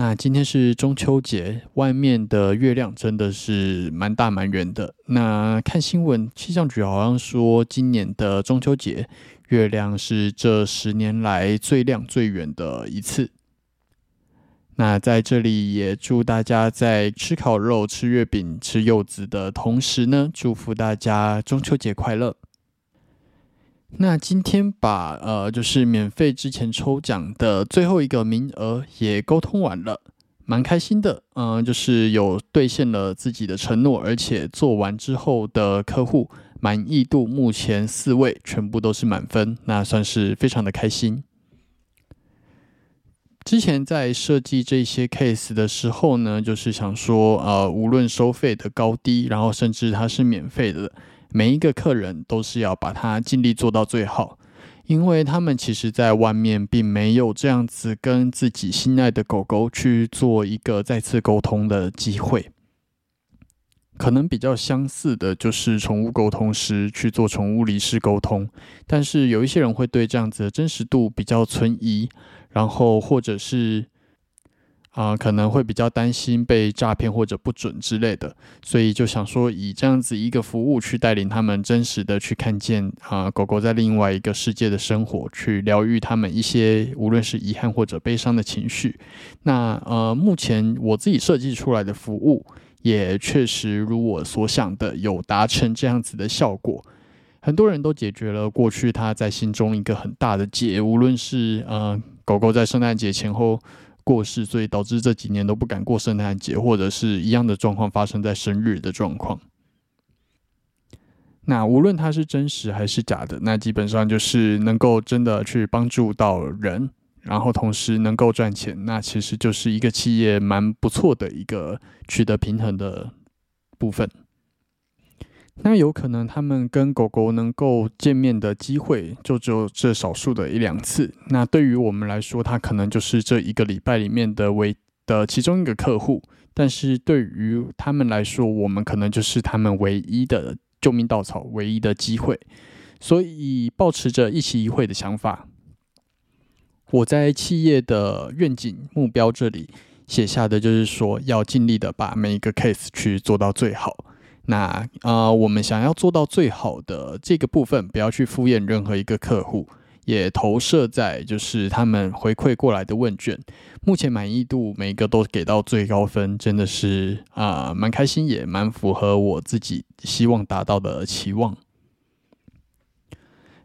那今天是中秋节，外面的月亮真的是蛮大蛮圆的。那看新闻，气象局好像说今年的中秋节月亮是这十年来最亮最圆的一次。那在这里也祝大家在吃烤肉、吃月饼、吃柚子的同时呢，祝福大家中秋节快乐。那今天把呃，就是免费之前抽奖的最后一个名额也沟通完了，蛮开心的。嗯，就是有兑现了自己的承诺，而且做完之后的客户满意度目前四位全部都是满分，那算是非常的开心。之前在设计这些 case 的时候呢，就是想说，呃，无论收费的高低，然后甚至它是免费的，每一个客人都是要把它尽力做到最好，因为他们其实在外面并没有这样子跟自己心爱的狗狗去做一个再次沟通的机会。可能比较相似的就是宠物沟通师去做宠物离世沟通，但是有一些人会对这样子的真实度比较存疑。然后，或者是啊，可能会比较担心被诈骗或者不准之类的，所以就想说，以这样子一个服务去带领他们真实的去看见啊，狗狗在另外一个世界的生活，去疗愈他们一些无论是遗憾或者悲伤的情绪。那呃，目前我自己设计出来的服务，也确实如我所想的，有达成这样子的效果。很多人都解决了过去他在心中一个很大的结，无论是呃。狗狗在圣诞节前后过世，所以导致这几年都不敢过圣诞节，或者是一样的状况发生在生日的状况。那无论它是真实还是假的，那基本上就是能够真的去帮助到人，然后同时能够赚钱，那其实就是一个企业蛮不错的一个取得平衡的部分。那有可能他们跟狗狗能够见面的机会就只有这少数的一两次。那对于我们来说，他可能就是这一个礼拜里面的唯的其中一个客户。但是对于他们来说，我们可能就是他们唯一的救命稻草，唯一的机会。所以，保持着一期一会的想法，我在企业的愿景目标这里写下的就是说，要尽力的把每一个 case 去做到最好。那呃，我们想要做到最好的这个部分，不要去敷衍任何一个客户，也投射在就是他们回馈过来的问卷，目前满意度每个都给到最高分，真的是啊，蛮开心，也蛮符合我自己希望达到的期望。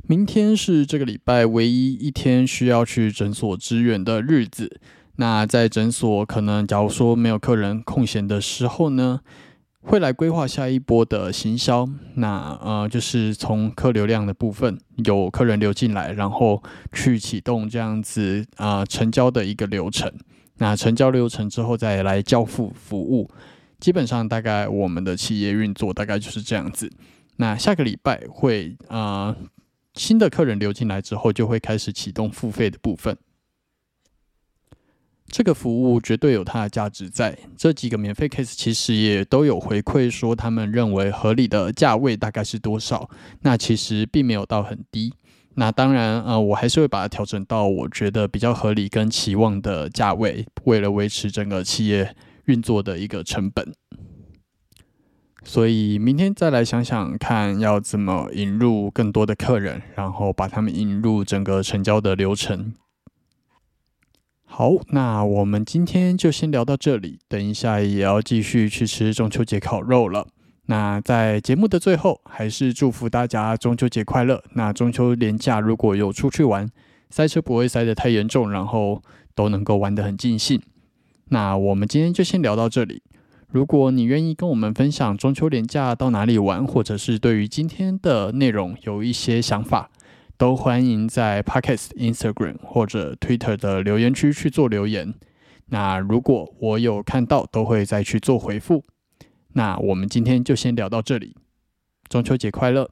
明天是这个礼拜唯一一天需要去诊所支援的日子，那在诊所可能假如说没有客人空闲的时候呢？会来规划下一波的行销，那呃就是从客流量的部分有客人流进来，然后去启动这样子啊成交的一个流程。那成交流程之后再来交付服务，基本上大概我们的企业运作大概就是这样子。那下个礼拜会啊新的客人流进来之后，就会开始启动付费的部分。这个服务绝对有它的价值，在这几个免费 case 其实也都有回馈说，他们认为合理的价位大概是多少。那其实并没有到很低。那当然，呃，我还是会把它调整到我觉得比较合理跟期望的价位，为了维持整个企业运作的一个成本。所以明天再来想想看，要怎么引入更多的客人，然后把他们引入整个成交的流程。好，那我们今天就先聊到这里。等一下也要继续去吃中秋节烤肉了。那在节目的最后，还是祝福大家中秋节快乐。那中秋连假如果有出去玩，塞车不会塞得太严重，然后都能够玩得很尽兴。那我们今天就先聊到这里。如果你愿意跟我们分享中秋连假到哪里玩，或者是对于今天的内容有一些想法。都欢迎在 Podcast、Instagram 或者 Twitter 的留言区去做留言。那如果我有看到，都会再去做回复。那我们今天就先聊到这里，中秋节快乐！